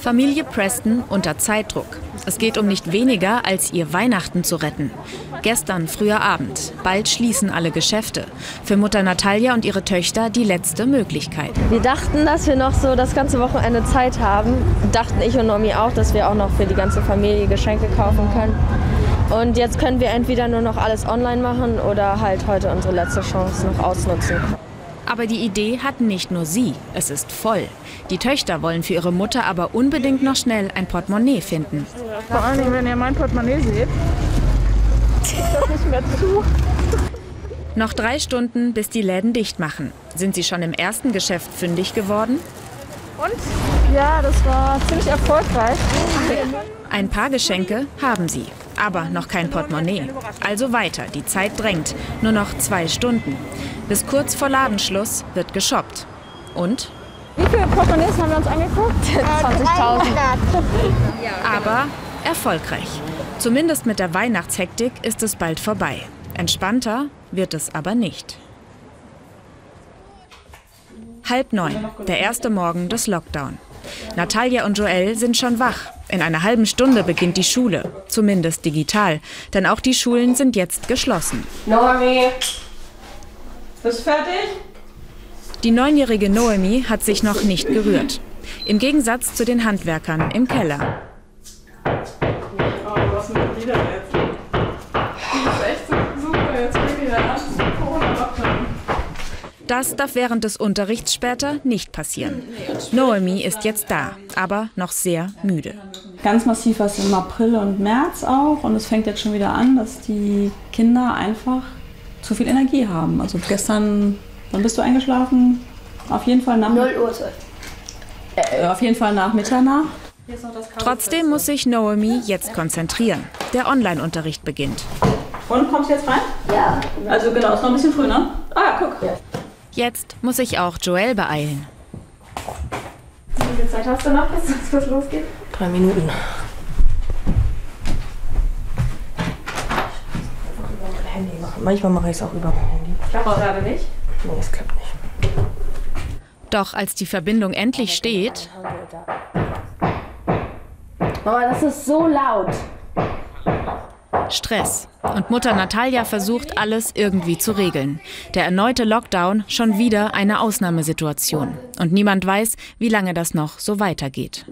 Familie Preston unter Zeitdruck. Es geht um nicht weniger, als ihr Weihnachten zu retten. Gestern früher Abend. Bald schließen alle Geschäfte. Für Mutter Natalia und ihre Töchter die letzte Möglichkeit. Wir dachten, dass wir noch so das ganze Wochenende Zeit haben. Dachten ich und Nomi auch, dass wir auch noch für die ganze Familie Geschenke kaufen können. Und jetzt können wir entweder nur noch alles online machen oder halt heute unsere letzte Chance noch ausnutzen. Aber die Idee hat nicht nur sie, es ist voll. Die Töchter wollen für ihre Mutter aber unbedingt noch schnell ein Portemonnaie finden. Vor allem, wenn ihr mein Portemonnaie seht, das nicht mehr zu. Noch drei Stunden, bis die Läden dicht machen. Sind sie schon im ersten Geschäft fündig geworden? Und? Ja, das war ziemlich erfolgreich. Ein paar Geschenke haben sie, aber noch kein Portemonnaie. Also weiter, die Zeit drängt. Nur noch zwei Stunden. Bis kurz vor Ladenschluss wird geshoppt. Und? Wie viele Portemonnaies haben wir uns angeguckt? 20.000. Aber erfolgreich. Zumindest mit der Weihnachtshektik ist es bald vorbei. Entspannter wird es aber nicht. Halb neun, der erste Morgen des Lockdown. Natalia und Joel sind schon wach. In einer halben Stunde beginnt die Schule, zumindest digital, denn auch die Schulen sind jetzt geschlossen. Noemi, bist du fertig? Die neunjährige Noemi hat sich noch nicht gerührt. Im Gegensatz zu den Handwerkern im Keller. Oh, was mit wieder jetzt? Die ist echt so super. Jetzt fängt wieder an. Corona-Lockdown. Das darf während des Unterrichts später nicht passieren. Noemi ist jetzt da, aber noch sehr müde. Ganz massiv war es im April und März auch. Und es fängt jetzt schon wieder an, dass die Kinder einfach zu viel Energie haben. Also gestern, wann bist du eingeschlafen? Auf jeden Fall nach, 0 Uhr. äh, auf jeden Fall nach Mitternacht. Trotzdem muss sich Noemi jetzt konzentrieren. Der Online-Unterricht beginnt. Und kommst du jetzt rein? Ja. Also genau, ist noch ein bisschen früh, ne? Ah, guck. Jetzt muss sich auch Joel beeilen. Wie viel Zeit hast du noch, bis es losgeht? Drei Minuten. Handy machen. Manchmal mache ich es auch über mein Handy. Klappt gerade nicht. Nee, es klappt nicht. Doch als die Verbindung endlich steht, Mama, das ist so laut. Stress. Und Mutter Natalia versucht, alles irgendwie zu regeln. Der erneute Lockdown, schon wieder eine Ausnahmesituation. Und niemand weiß, wie lange das noch so weitergeht.